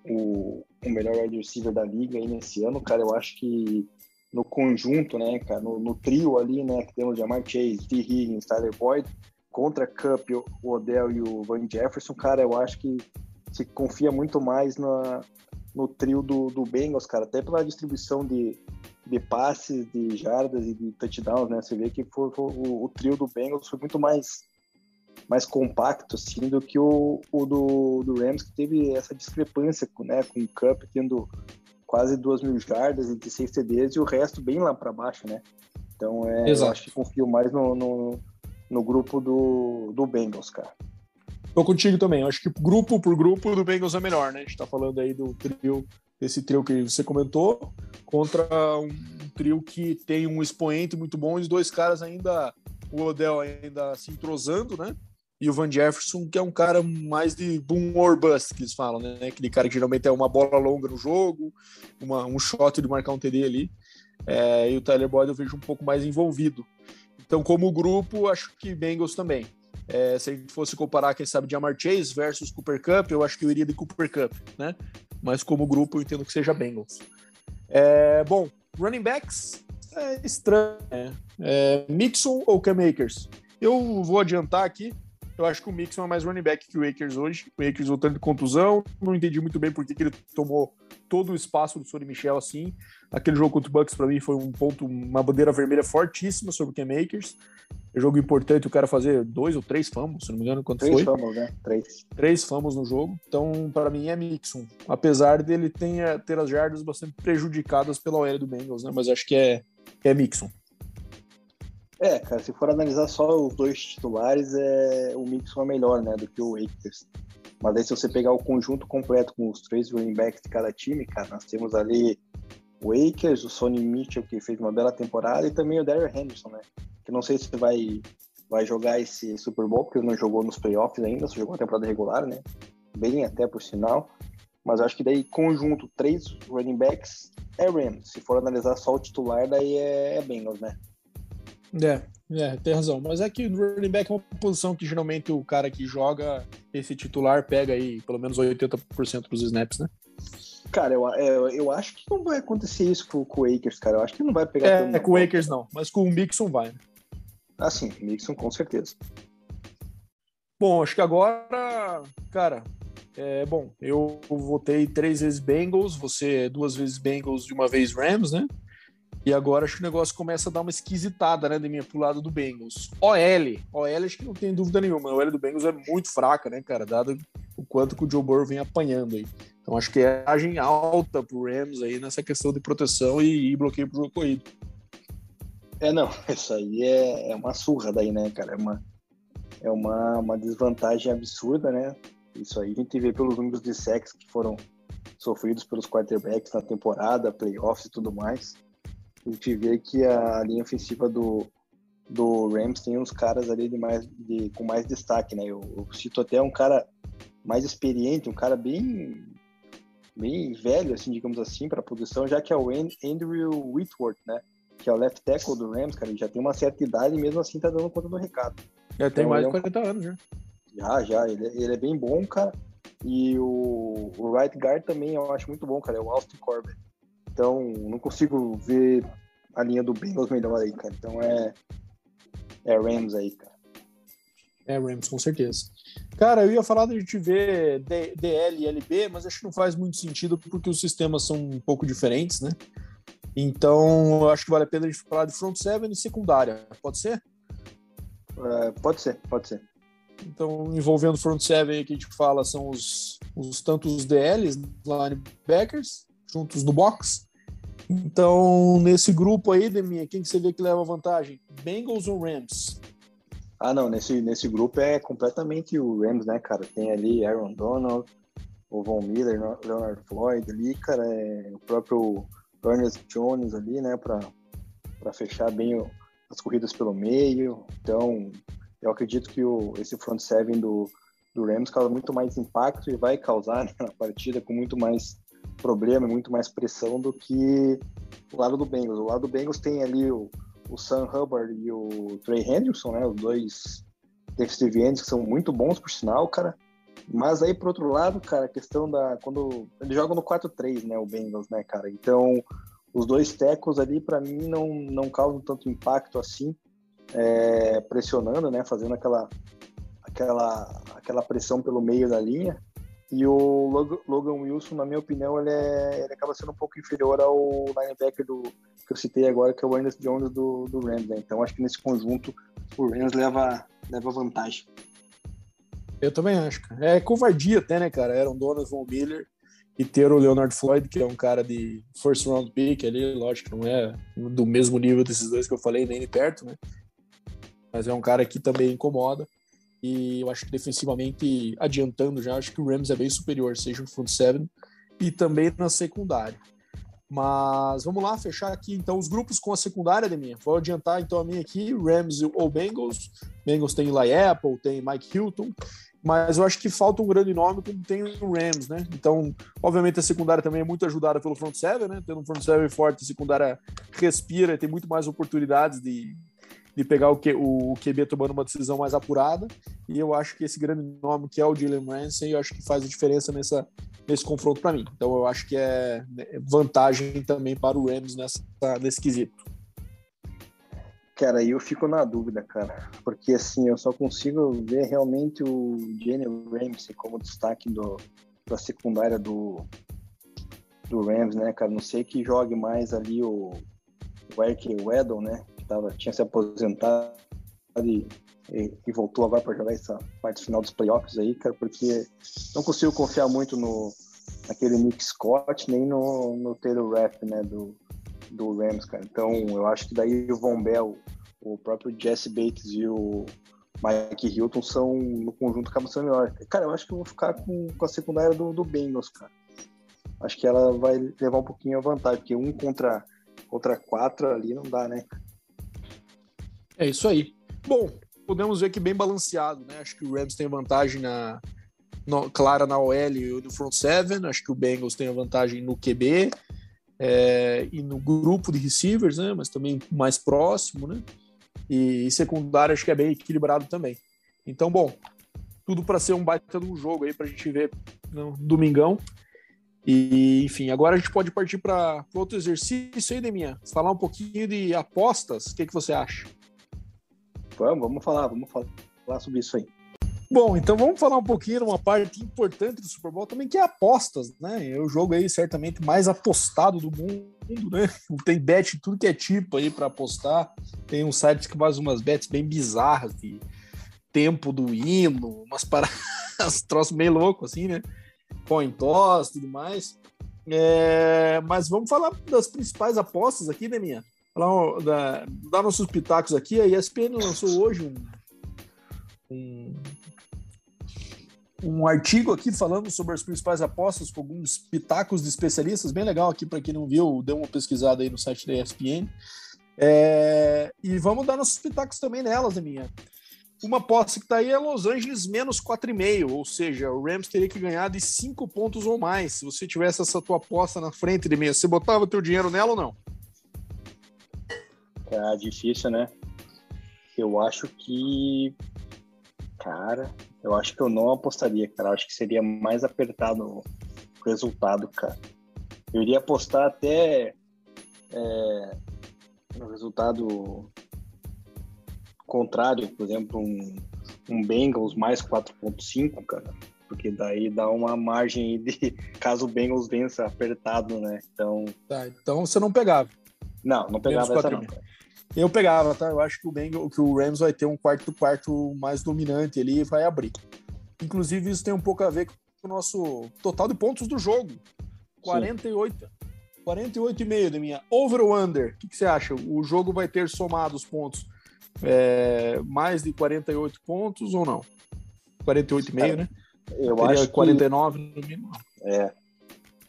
o, o melhor wide receiver da liga aí nesse ano, cara, eu acho que no conjunto, né, cara, no, no, trio ali, né, que temos Jamar Chase, T. Higgins, Tyler Boyd, contra Cup, o Odell e o Van Jefferson, cara, eu acho que se confia muito mais na, no trio do, do Bengals, cara, até pela distribuição de, de passes, de jardas e de touchdowns, né, você vê que foi, foi o, o, trio do Bengals foi muito mais mais compacto, assim, do que o, o do, do Rams, que teve essa discrepância, né, com o Cup tendo quase duas mil jardas e 16 TDs e o resto bem lá para baixo, né? Então é, eu acho que confio mais no, no, no, grupo do, do Bengals, cara. Tô contigo também. Eu acho que grupo por grupo do Bengals é melhor, né? A gente tá falando aí do trio, esse trio que você comentou, contra um trio que tem um expoente muito bom e os dois caras ainda, o Odell ainda se entrosando, né? E o Van Jefferson, que é um cara mais de boom or bust, que eles falam, né? Aquele cara que geralmente é uma bola longa no jogo, uma, um shot de marcar um TD ali. É, e o Tyler Boyd eu vejo um pouco mais envolvido. Então, como grupo, acho que Bengals também. É, se a gente fosse comparar, quem sabe, Jamar Chase versus Cooper Cup, eu acho que eu iria de Cooper Cup, né? Mas como grupo, eu entendo que seja Bengals. É, bom, running backs é estranho. Né? É, Mixon ou Cam Akers? Eu vou adiantar aqui. Eu acho que o Mixon é mais running back que o Akers hoje. O Akers voltando de contusão. Não entendi muito bem por que, que ele tomou todo o espaço do Sony Michel assim. Aquele jogo contra o Bucks para mim foi um ponto, uma bandeira vermelha fortíssima sobre o Cam Akers. É jogo importante o cara fazer dois ou três fumbles, se não me engano, quanto três foi. Três fumbles, né? Três. Três fumbles no jogo. Então, para mim, é Mixon. Apesar dele tenha, ter as jardas bastante prejudicadas pela OL do Bengals, né? Mas acho que é, é Mixon. É, cara, se for analisar só os dois titulares, é, o Mixon é melhor, né, do que o Akers. Mas aí se você pegar o conjunto completo com os três running backs de cada time, cara, nós temos ali o Akers, o Sonny Mitchell, que fez uma bela temporada, e também o Darrell Henderson, né? Que não sei se vai, vai jogar esse Super Bowl, porque ele não jogou nos playoffs ainda, só jogou a temporada regular, né? Bem até por sinal. Mas acho que daí, conjunto, três running backs é Rams. Se for analisar só o titular, daí é, é Bengals, né? É, é, tem razão. Mas é que o running back é uma posição que geralmente o cara que joga esse titular pega aí pelo menos 80% dos snaps, né? Cara, eu, eu, é, eu acho que não vai acontecer isso com, com o Akers, cara. Eu acho que não vai pegar. É, é com o Akers não, mas com o Mixon vai, né? Ah, sim, Mixon com certeza. Bom, acho que agora, cara, é bom. Eu votei três vezes Bengals, você duas vezes Bengals e uma vez Rams, né? E agora acho que o negócio começa a dar uma esquisitada, né, de minha pro lado do Bengals. OL, OL acho que não tem dúvida nenhuma. A OL do Bengals é muito fraca, né, cara, dado o quanto que o Joe Burrow vem apanhando aí. Então acho que é agem alta pro Rams aí nessa questão de proteção e, e bloqueio pro jogo corrido. É, não, isso aí é, é uma surra daí, né, cara? É uma, é uma, uma desvantagem absurda, né? Isso aí a gente vê pelos números de sacks que foram sofridos pelos quarterbacks na temporada, playoffs e tudo mais a gente vê que a linha ofensiva do, do Rams tem uns caras ali de mais, de, com mais destaque, né? Eu, eu, cito até um cara mais experiente, um cara bem bem velho, assim, digamos assim, para a posição, já que é o Andrew Whitworth, né? Que é o left tackle do Rams, cara, ele já tem uma certa idade e mesmo assim tá dando conta do recado. Já tem então, mais de 40 é um... anos, já. Já, já, ele, ele, é bem bom, cara. E o, o right guard também eu acho muito bom, cara, é o Austin Corbett. Então, não consigo ver a linha do Bengals melhor aí, cara. Então é, é Rams aí, cara. É Rams, com certeza. Cara, eu ia falar de a gente ver DL e LB, mas acho que não faz muito sentido porque os sistemas são um pouco diferentes, né? Então, eu acho que vale a pena a gente falar de front seven e secundária. Pode ser? É, pode ser, pode ser. Então, envolvendo front seven que a gente fala são os, os tantos DLs, linebackers, juntos no box. Então, nesse grupo aí, Deminha, quem que você vê que leva vantagem? Bengals ou Rams? Ah, não, nesse, nesse grupo é completamente o Rams, né, cara? Tem ali Aaron Donald, o Von Miller, Leonard Floyd ali, cara, é o próprio Ernest Jones ali, né, para fechar bem o, as corridas pelo meio. Então, eu acredito que o, esse front seven do, do Rams causa muito mais impacto e vai causar né, na partida com muito mais problema, muito mais pressão do que o lado do Bengals. O lado do Bengals tem ali o, o Sam Hubbard e o Trey Henderson, né? Os dois defensive ends que são muito bons, por sinal, cara. Mas aí, por outro lado, cara, a questão da... Quando... Eles jogam no 4-3, né? O Bengals, né, cara? Então, os dois tecos ali, para mim, não, não causam tanto impacto assim, é, pressionando, né? Fazendo aquela, aquela, aquela pressão pelo meio da linha. E o Logan Wilson, na minha opinião, ele, é, ele acaba sendo um pouco inferior ao linebacker do, que eu citei agora, que é o Ernest Jones do, do Rams. Né? Então, acho que nesse conjunto o Rams leva, leva vantagem. Eu também acho, cara. É covardia até, né, cara? Era um Donovan Miller e ter o Leonard Floyd, que é um cara de first round pick ali, lógico que não é do mesmo nível desses dois que eu falei, nem de perto, né? Mas é um cara que também incomoda. E eu acho que defensivamente, adiantando já, acho que o Rams é bem superior, seja no front seven e também na secundária. Mas vamos lá, fechar aqui então os grupos com a secundária da minha. Vou adiantar então a minha aqui, Rams ou Bengals. Bengals tem Eli Apple, tem Mike Hilton, mas eu acho que falta um grande nome como tem o Rams, né? Então, obviamente a secundária também é muito ajudada pelo front seven, né? Tendo um front seven forte, a secundária respira, tem muito mais oportunidades de, de pegar o, Q, o QB tomando uma decisão mais apurada. E eu acho que esse grande nome que é o Jalen Ramsey, eu acho que faz a diferença nessa, nesse confronto para mim. Então eu acho que é né, vantagem também para o Rams nessa, nesse quesito. Cara, eu fico na dúvida, cara, porque assim, eu só consigo ver realmente o Jalen Ramsey como destaque do, da secundária do, do Rams, né, cara? Não sei que jogue mais ali o, o Eric Weddle, né? Tava, tinha se aposentado e, e, e voltou agora para jogar essa parte final dos playoffs aí, cara, porque não consigo confiar muito no naquele Nick Scott, nem no, no Taylor Rapp, né, do, do Rams, cara. Então, eu acho que daí o Von Bell, o próprio Jesse Bates e o Mike Hilton são, no conjunto, acabam sendo melhor. Cara, eu acho que eu vou ficar com, com a secundária do, do Bengals, cara. Acho que ela vai levar um pouquinho a vantagem, porque um contra, contra quatro ali não dá, né? É isso aí. Bom, podemos ver que bem balanceado, né? Acho que o Rams tem vantagem na, clara na OL e no front seven. Acho que o Bengals tem a vantagem no QB é, e no grupo de receivers, né? Mas também mais próximo, né? E, e secundário acho que é bem equilibrado também. Então, bom, tudo para ser um baita de um jogo aí para a gente ver no domingão. E, enfim, agora a gente pode partir para outro exercício aí, Deminha. Falar um pouquinho de apostas. O que, que você acha? Vamos, vamos falar, vamos falar sobre isso aí. Bom, então vamos falar um pouquinho de uma parte importante do Super Bowl também, que é apostas, né? É o jogo aí certamente mais apostado do mundo, né? Tem bet tudo que é tipo aí para apostar. Tem um site que faz umas bets bem bizarras de tempo do hino, umas paradas, troços meio louco assim, né? Coin toss e tudo mais. É, mas vamos falar das principais apostas aqui, né, minha? Falar da, dar nossos pitacos aqui. A ESPN lançou hoje um, um um artigo aqui falando sobre as principais apostas com alguns pitacos de especialistas, bem legal aqui para quem não viu, dê uma pesquisada aí no site da ESPN. É, e vamos dar nossos pitacos também nelas, minha. Uma aposta que está aí é Los Angeles menos 4,5, ou seja, o Rams teria que ganhar de 5 pontos ou mais. Se você tivesse essa tua aposta na frente de mim, você botava teu dinheiro nela ou não? É difícil, né? Eu acho que. Cara, eu acho que eu não apostaria, cara. Eu acho que seria mais apertado o resultado, cara. Eu iria apostar até é, no resultado contrário, por exemplo, um, um Bengals mais 4.5, cara. Porque daí dá uma margem de caso o Bengals vença apertado, né? Então. Tá, então você não pegava. Não, não pegava essa não. Eu pegava, tá? Eu acho que o Bengal, que o Rams vai ter um quarto quarto mais dominante ali e vai abrir. Inclusive, isso tem um pouco a ver com o nosso total de pontos do jogo. 48. Sim. 48,5 de minha. Over ou under? O que, que, você acha? O jogo vai ter somado os pontos é, mais de 48 pontos ou não? 48,5, é, né? Eu Teria acho 49 que... no mínimo. É,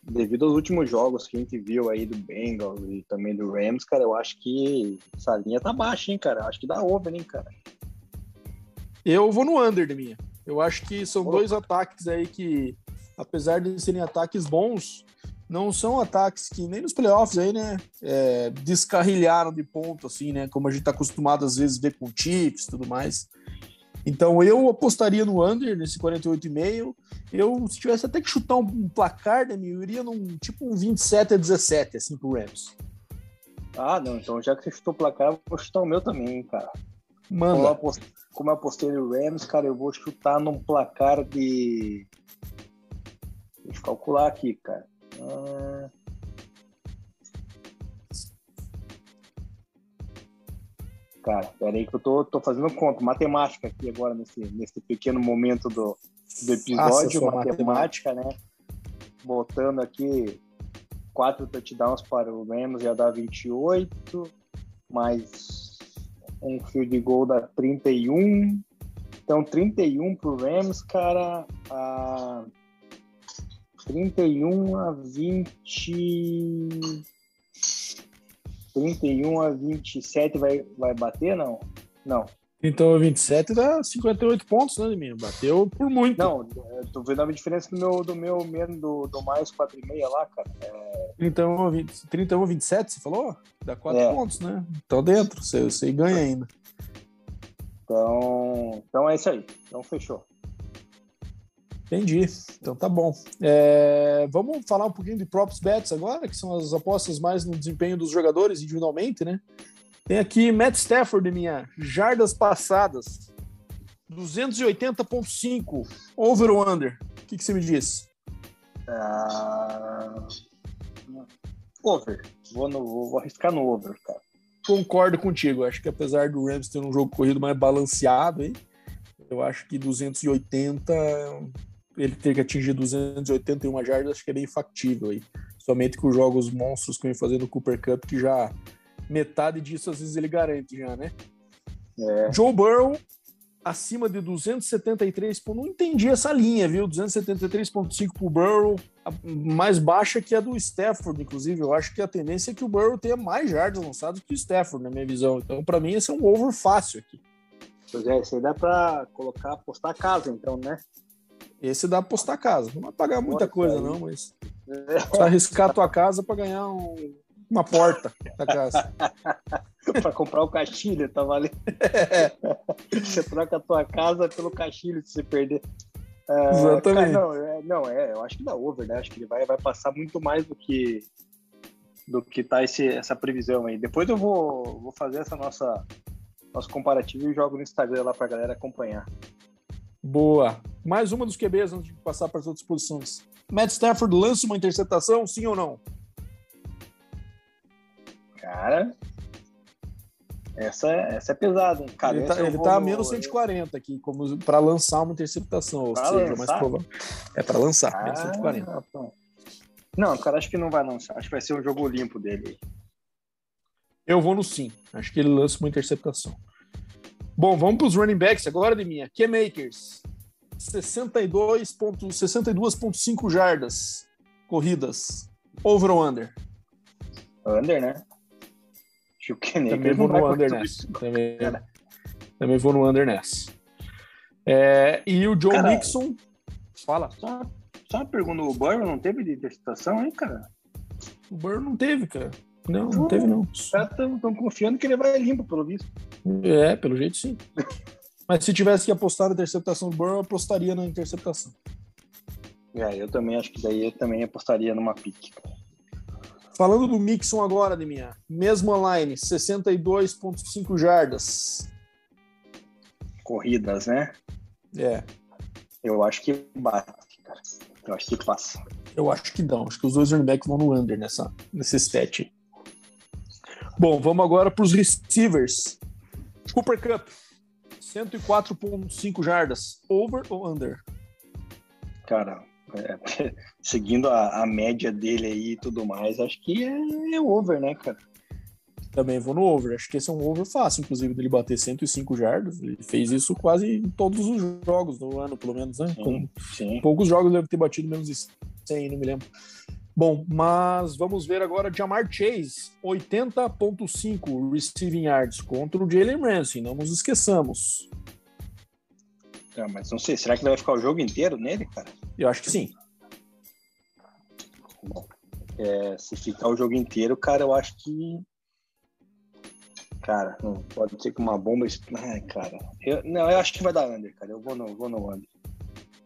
devido aos últimos jogos que a gente viu aí do Bengals e também do Rams, cara, eu acho que essa linha tá baixa, hein, cara? Eu acho que dá over, hein, cara. Eu vou no under de minha. Eu acho que são dois ataques aí que, apesar de serem ataques bons, não são ataques que nem nos playoffs aí, né, é, descarrilharam de ponto, assim, né, como a gente tá acostumado às vezes ver com Chiefs e tudo mais. Então eu apostaria no under nesse 48,5. Eu, se tivesse até que chutar um, placar, né, eu iria num tipo um 27 a 17, assim, pro Rams. Ah, não, então já que você chutou o placar, eu vou chutar o meu também, cara. Manda. Como eu, apostei, como eu apostei no Rams, cara, eu vou chutar num placar de. Deixa eu calcular aqui, cara. Ah... Cara, peraí que eu tô, tô fazendo conta, matemática aqui agora, nesse, nesse pequeno momento do, do episódio, matemática, matemática, né? Botando aqui quatro touchdowns para o Rams já dá 28, mais um field goal dá 31. Então, 31 para o Rams, cara, a 31 a 20. 31 a 27 vai, vai bater, não? Não. Então, 27 dá 58 pontos, né, Liminha? Bateu por muito. Não, tô vendo a diferença do meu, do meu mesmo, do, do mais 4,5 lá, cara. É... 31, a 20, 31 a 27, você falou? Dá 4 é. pontos, né? Então dentro, você, você ganha ainda. Então, então é isso aí. Então fechou. Entendi. Então tá bom. É, vamos falar um pouquinho de props bets agora, que são as apostas mais no desempenho dos jogadores individualmente, né? Tem aqui Matt Stafford, minha jardas passadas, 280.5 over ou under. O que, que você me diz? Uh... Over. Vou, no, vou arriscar no over, cara. Concordo contigo. Acho que apesar do Rams ter um jogo corrido mais balanceado, hein? eu acho que 280 ele ter que atingir 281 jardas, acho que é bem factível aí. Somente com os jogos monstros que vem fazendo o Cooper Cup, que já metade disso às vezes ele garante já, né? É. Joe Burrow acima de 273, pô, não entendi essa linha, viu? 273.5 pro Burrow, mais baixa que a do Stafford, inclusive. Eu acho que a tendência é que o Burrow tenha mais jardas lançados que o Stafford, na minha visão. Então, para mim, esse é um over fácil aqui. Pois é, esse aí dá para colocar, postar a casa, então, né? Esse dá pra postar a casa. Não vai pagar muita coisa, não, mas. Só arriscar a tua casa para ganhar um, uma porta da casa. para comprar o caixilho, tá valendo. É. Você troca a tua casa pelo caixilho se você perder. Uh, Exatamente. Cara, não, é, não, é, eu acho que dá over, né? Acho que ele vai, vai passar muito mais do que do que tá esse, essa previsão aí. Depois eu vou, vou fazer essa nossa nosso comparativo e jogo no Instagram lá pra galera acompanhar. Boa. Mais uma dos QBs antes de passar para as outras posições. Matt Stafford lança uma interceptação, sim ou não? Cara, essa, essa é pesada. Cara, ele tá, ele tá a menos 140 aqui, como para lançar uma interceptação, ou seja, lançar? mais provável. É para lançar, ah, menos 140. Não, cara, acho que não vai lançar. Acho que vai ser um jogo limpo dele. Eu vou no sim. Acho que ele lança uma interceptação. Bom, vamos para os running backs agora, de minha. K-Makers. 62.5 62 jardas corridas. Over ou under? Under, né? Acho que o Também vou no under nessa. Também, também vou no under nessa. É, e o Joe cara, Mixon. Fala. Só, só uma pergunta: o Burrow não teve de interceptação, hein, cara? O Burrow não teve, cara. Não, não teve, não. Os caras estão confiando que ele vai limpo, pelo visto. É, pelo jeito sim. Mas se tivesse que apostar na interceptação do Burrow, eu apostaria na interceptação. É, eu também acho que daí eu também apostaria numa pique. Falando do Mixon agora, de minha mesma line, 62.5 jardas. Corridas, né? É. Eu acho que bate, cara. Eu acho que passa. Eu acho que não. Acho que os dois running backs vão no under nessa, nesse stat. Bom, vamos agora para os receivers. Cooper Cup, 104,5 jardas. Over ou under? Cara, é, seguindo a, a, média dele aí e tudo mais, acho que é, é, over, né, cara? Também vou no over. Acho que esse é um over fácil, inclusive, dele bater 105 jardas. Ele fez isso quase em todos os jogos do ano, pelo menos, né? Sim, sim. poucos jogos deve ter batido menos de 100, não me lembro. Bom, mas vamos ver agora Jamar Chase, 80.5 receiving yards contra o Jalen Ramsey, não nos esqueçamos. É, mas não sei, será que ele vai ficar o jogo inteiro nele, cara? Eu acho que sim. Bom, é, se ficar o jogo inteiro, cara, eu acho que. Cara, não, pode ser que uma bomba. Ai, cara. Eu, não, eu acho que vai dar under, cara. Eu vou no, vou no under.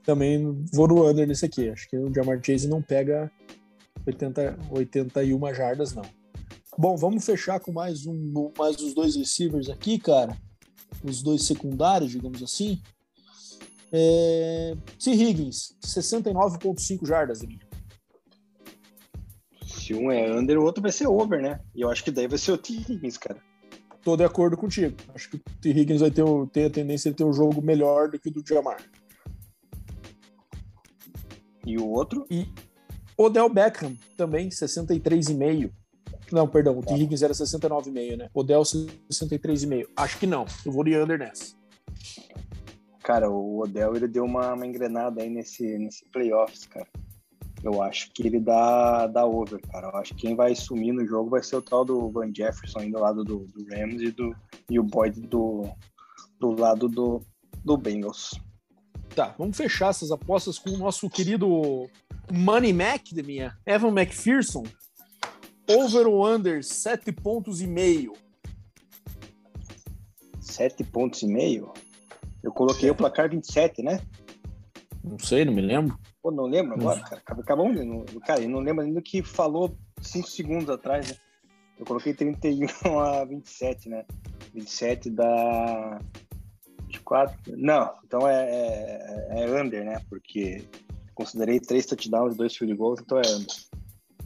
Também vou no under nesse aqui. Acho que o Jamar Chase não pega 80, 81 jardas, não. Bom, vamos fechar com mais um, mais os dois receivers aqui, cara. Os dois secundários, digamos assim. É... T. Higgins, 69,5 jardas, Se um é under, o outro vai ser over, né? E eu acho que daí vai ser o T. Higgins, cara. Tô de acordo contigo. Acho que o T. Higgins vai ter, ter a tendência de ter um jogo melhor do que o do Jamar. E o outro? E Odell Beckham também, 63,5. Não, perdão, o T. Higgins era 69,5, né? Odell 63,5. Acho que não. Eu vou de under nessa. Cara, o Odell ele deu uma, uma engrenada aí nesse, nesse playoffs, cara. Eu acho que ele dá, dá over, cara. Eu acho que quem vai sumir no jogo vai ser o tal do Van Jefferson aí do lado do, do Rams e, do, e o Boyd do, do lado do, do Bengals. Tá, vamos fechar essas apostas com o nosso querido Money Mac de minha, Evan McPherson, over ou under, 7 pontos e meio. Sete pontos e meio? Eu coloquei o placar 27, né? Não sei, não me lembro. Pô, não lembro agora, cara. Acabou, não, cara, eu não lembro ainda o que falou cinco segundos atrás, né? Eu coloquei 31 a 27, né? 27 da 24. Não, então é, é, é under, né? Porque considerei três touchdowns dois field goals, então é under.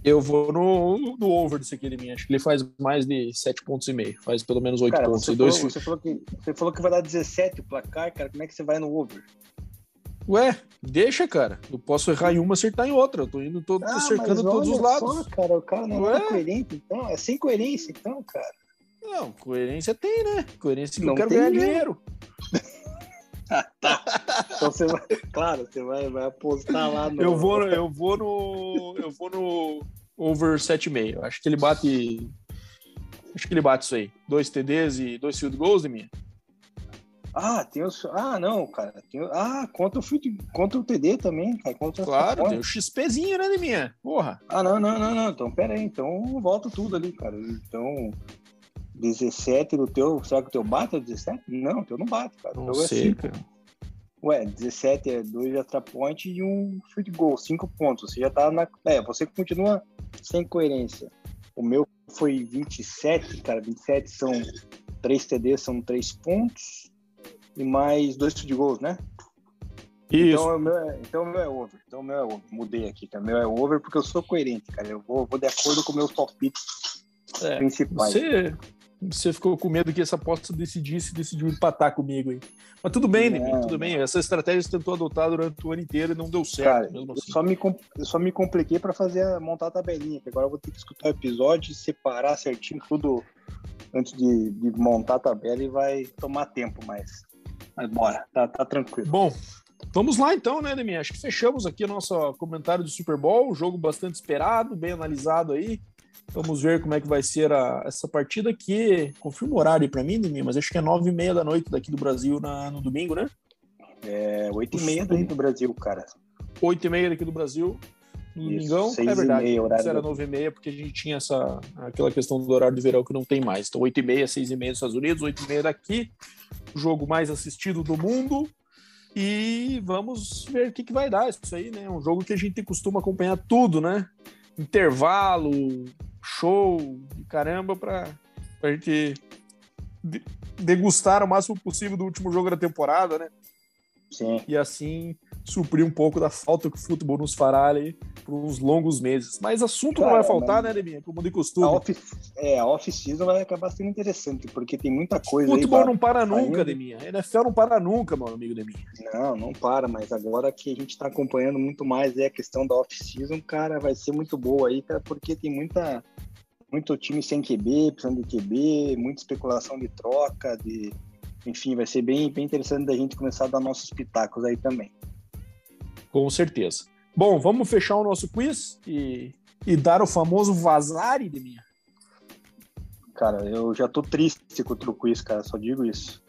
Eu vou no, no over desse aqui de mim. Acho que ele faz mais de 7 pontos e meio. Faz pelo menos 8 cara, pontos. Você, e dois... falou, você, falou que, você falou que vai dar 17 o placar, cara. Como é que você vai no over? Ué, deixa, cara. Eu posso errar em uma, acertar em outra. Eu tô indo, tô, ah, cercando todos os lados. Só, cara, o cara não Ué? é coerente, então. É sem coerência, então, cara. Não, coerência tem, né? Coerência que não eu quero ganhar né? dinheiro. tá. Então você vai, claro, você vai, vai apostar lá no. Eu vou, eu vou no. Eu vou no over 7,5. Acho que ele bate. Acho que ele bate isso aí. Dois TDs e dois field goals de minha. Ah, tem os. Ah, não, cara. Tem... Ah, contra o, field... contra o TD também, cara. Claro, tem o XPzinho, né, de minha? Porra. Ah, não, não, não, não. Então, pera aí. Então, volta tudo ali, cara. Então, 17 do teu. Será que o teu bate é 17? Não, o teu não bate, cara. Não é sei, cara. Ué, 17 é 2 extra point e um field goal, 5 pontos. Você já tá na. É, você continua sem coerência. O meu foi 27, cara. 27 são 3 TD, são 3 pontos. E mais 2 field goals, né? Isso. Então o, meu é, então o meu é over. Então o meu é over. Mudei aqui, cara. O meu é over porque eu sou coerente, cara. Eu vou, vou de acordo com meus palpites é, principais. Você, você ficou com medo que essa aposta decidisse, decidiu empatar comigo aí. Mas tudo bem, Nemi, tudo bem. Essa estratégia você tentou adotar durante o ano inteiro e não deu certo. Cara, assim. eu, só me, eu só me compliquei para fazer montar a tabelinha, que agora eu vou ter que escutar o episódio, separar certinho tudo antes de, de montar a tabela e vai tomar tempo, mas, mas bora, tá, tá tranquilo. Bom, Vamos lá então, né, Nemi? Acho que fechamos aqui o nosso comentário do Super Bowl, jogo bastante esperado, bem analisado aí. Vamos ver como é que vai ser a, essa partida que confirma o horário para mim, Nimi, mas acho que é nove e meia da noite daqui do Brasil na, no domingo, né? É oito e meia daqui do Brasil, cara. Oito e meia daqui do Brasil. No domingão, é verdade. Meia, horário Isso era nove e meia, porque a gente tinha essa, aquela questão do horário de verão que não tem mais. Então, oito e meia, seis e meia dos Estados Unidos, oito e meia daqui. O jogo mais assistido do mundo. E vamos ver o que, que vai dar isso aí, né? Um jogo que a gente costuma acompanhar tudo, né? Intervalo, show de caramba para a gente degustar o máximo possível do último jogo da temporada, né? Sim. E assim suprir um pouco da falta que o futebol nos fará ali por uns longos meses. Mas assunto Cara, não vai faltar, né, Lebinha? Como de costume. A off, é, a off-season vai acabar sendo interessante, porque tem muita coisa. O futebol não para nunca, Deminha. A NFL não para nunca, meu amigo Deminha. Não, não para, mas agora que a gente está acompanhando muito mais é a questão da off-season, cara, vai ser muito boa aí, cara, porque tem muita muito time sem QB, precisando de QB, muita especulação de troca, de enfim, vai ser bem, bem interessante da gente começar a dar nossos pitacos aí também. Com certeza. Bom, vamos fechar o nosso quiz e, e dar o famoso vazare de minha. Cara, eu já tô triste contra o quiz, cara, só digo isso.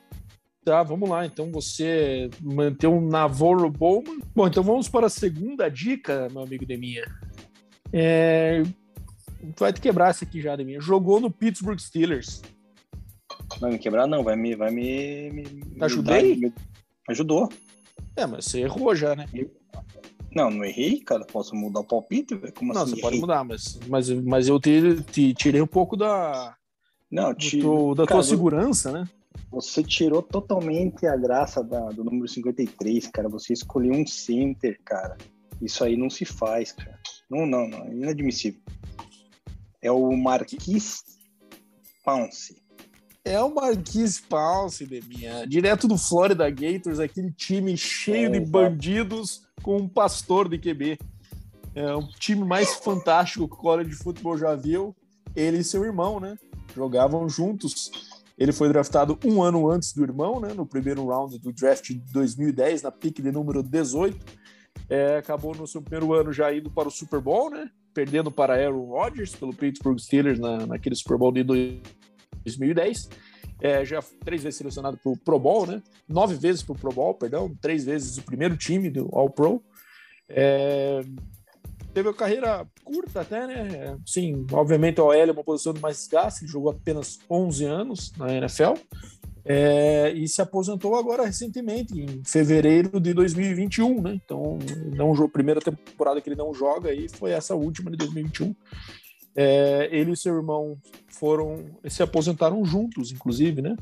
Tá, vamos lá. Então você manteve um Navarro Bowman. Bom, então vamos para a segunda dica, meu amigo Deminha. É, vai te quebrar esse aqui já, de mim. Jogou no Pittsburgh Steelers. Vai me quebrar, não. Vai me. Vai me, me Ajudei? Me, ajudou. É, mas você errou já, né? Não, não errei, cara. Posso mudar o palpite? Como não, assim? você errei? pode mudar, mas, mas, mas eu te, te tirei um pouco da. Não, tiro, da cara, tua segurança, né? Você tirou totalmente a graça da, do número 53, cara. Você escolheu um center, cara. Isso aí não se faz, cara. Não, não, não. É inadmissível. É o Marquis Pounce. É o Marquis Pounce, Deminha. Direto do Florida Gators, aquele time cheio é, de bandidos com um pastor de QB. É o time mais fantástico que o college de futebol já viu. Ele e seu irmão, né? Jogavam juntos. Ele foi draftado um ano antes do irmão, né? No primeiro round do draft de 2010, na pick de número 18. É, acabou no seu primeiro ano já indo para o Super Bowl, né? perdendo para Aaron Rodgers pelo Pittsburgh Steelers na, naquele Super Bowl de 2010. É, já três vezes selecionado para o Pro Bowl, né? Nove vezes para o Pro Bowl, perdão, três vezes o primeiro time do All Pro. É, teve uma carreira curta até, né? Sim, obviamente o OL é uma posição de mais desgaste, ele jogou apenas 11 anos na NFL. É, e se aposentou agora recentemente, em fevereiro de 2021, né? Então, não a primeira temporada que ele não joga aí foi essa última de 2021. É, ele e seu irmão foram se aposentaram juntos, inclusive, né?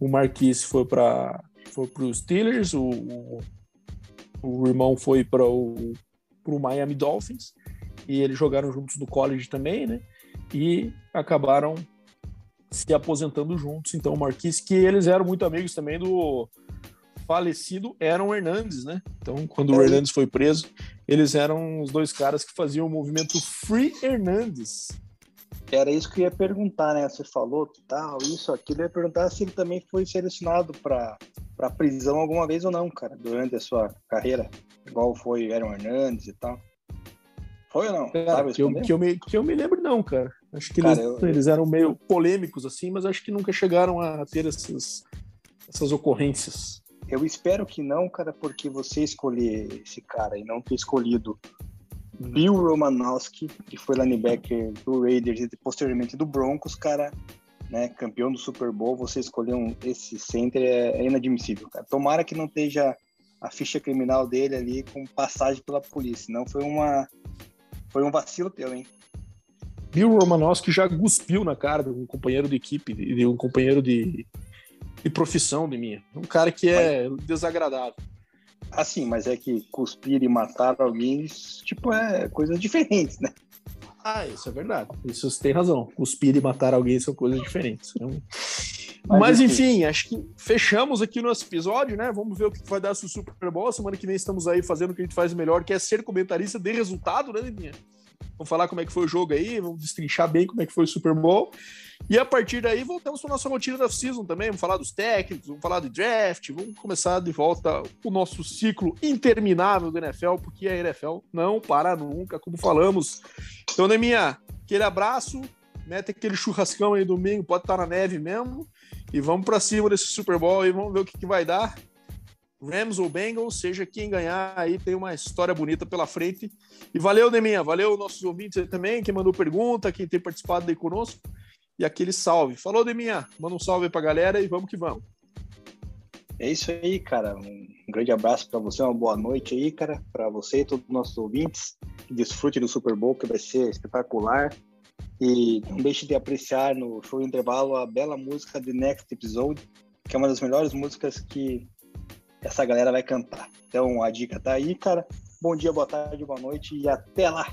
O Marquis foi para foi os Steelers, o, o, o irmão foi para o pro Miami Dolphins e eles jogaram juntos no college também, né? E acabaram se aposentando juntos. Então, o Marquis, que eles eram muito amigos também do falecido Aaron Hernandes, né? Então, quando o é. Hernandes foi preso, eles eram os dois caras que faziam o movimento Free Hernandes. Era isso que eu ia perguntar, né? Você falou tal, isso, aquilo. Eu ia perguntar se ele também foi selecionado para para prisão alguma vez ou não, cara, durante a sua carreira, igual foi Aaron Hernandes e tal. Foi ou não? Cara, que, eu, que, eu me, que eu me lembro, não, cara. Acho que cara, eles, eu, eles, eram meio polêmicos, assim, mas acho que nunca chegaram a ter essas, essas ocorrências. Eu espero que não, cara, porque você escolher esse cara e não ter escolhido Bill Romanowski, que foi linebacker do Raiders e posteriormente do Broncos, cara, né, campeão do Super Bowl, você escolher um, esse center é, é inadmissível, cara. Tomara que não esteja a ficha criminal dele ali com passagem pela polícia, não foi uma foi um vacilo teu, hein? Bill Romanowski já cuspiu na cara de um companheiro de equipe, de um companheiro de, de profissão de minha. Um cara que é mas, desagradável. Assim, mas é que cuspir e matar alguém, tipo, é coisas diferentes, né? Ah, isso é verdade. Isso você tem razão. Cuspir e matar alguém são coisas diferentes. Né? Mas, Mas enfim, acho que fechamos aqui o nosso episódio, né? Vamos ver o que vai dar o Super Bowl. Semana que vem estamos aí fazendo o que a gente faz melhor, que é ser comentarista de resultado, né, Liminha? Vamos falar como é que foi o jogo aí, vamos destrinchar bem como é que foi o Super Bowl. E a partir daí voltamos para nossa rotina da season também. Vamos falar dos técnicos, vamos falar do draft, vamos começar de volta o nosso ciclo interminável do NFL, porque a NFL não para nunca, como falamos. Então, Neminha, aquele abraço, mete aquele churrascão aí domingo, pode estar na neve mesmo. E vamos para cima desse Super Bowl e vamos ver o que, que vai dar. Rams ou Bengals, seja quem ganhar aí, tem uma história bonita pela frente. E valeu, Neminha, valeu nossos ouvintes também, quem mandou pergunta, quem tem participado aí conosco. E aquele salve. Falou, Deminha, manda um salve pra galera e vamos que vamos. É isso aí, cara. Um grande abraço para você, uma boa noite aí, cara, para você e todos os nossos ouvintes. Desfrute do Super Bowl, que vai ser espetacular. E não deixe de apreciar no show intervalo a bela música de Next Episode, que é uma das melhores músicas que essa galera vai cantar. Então a dica tá aí, cara. Bom dia, boa tarde, boa noite e até lá!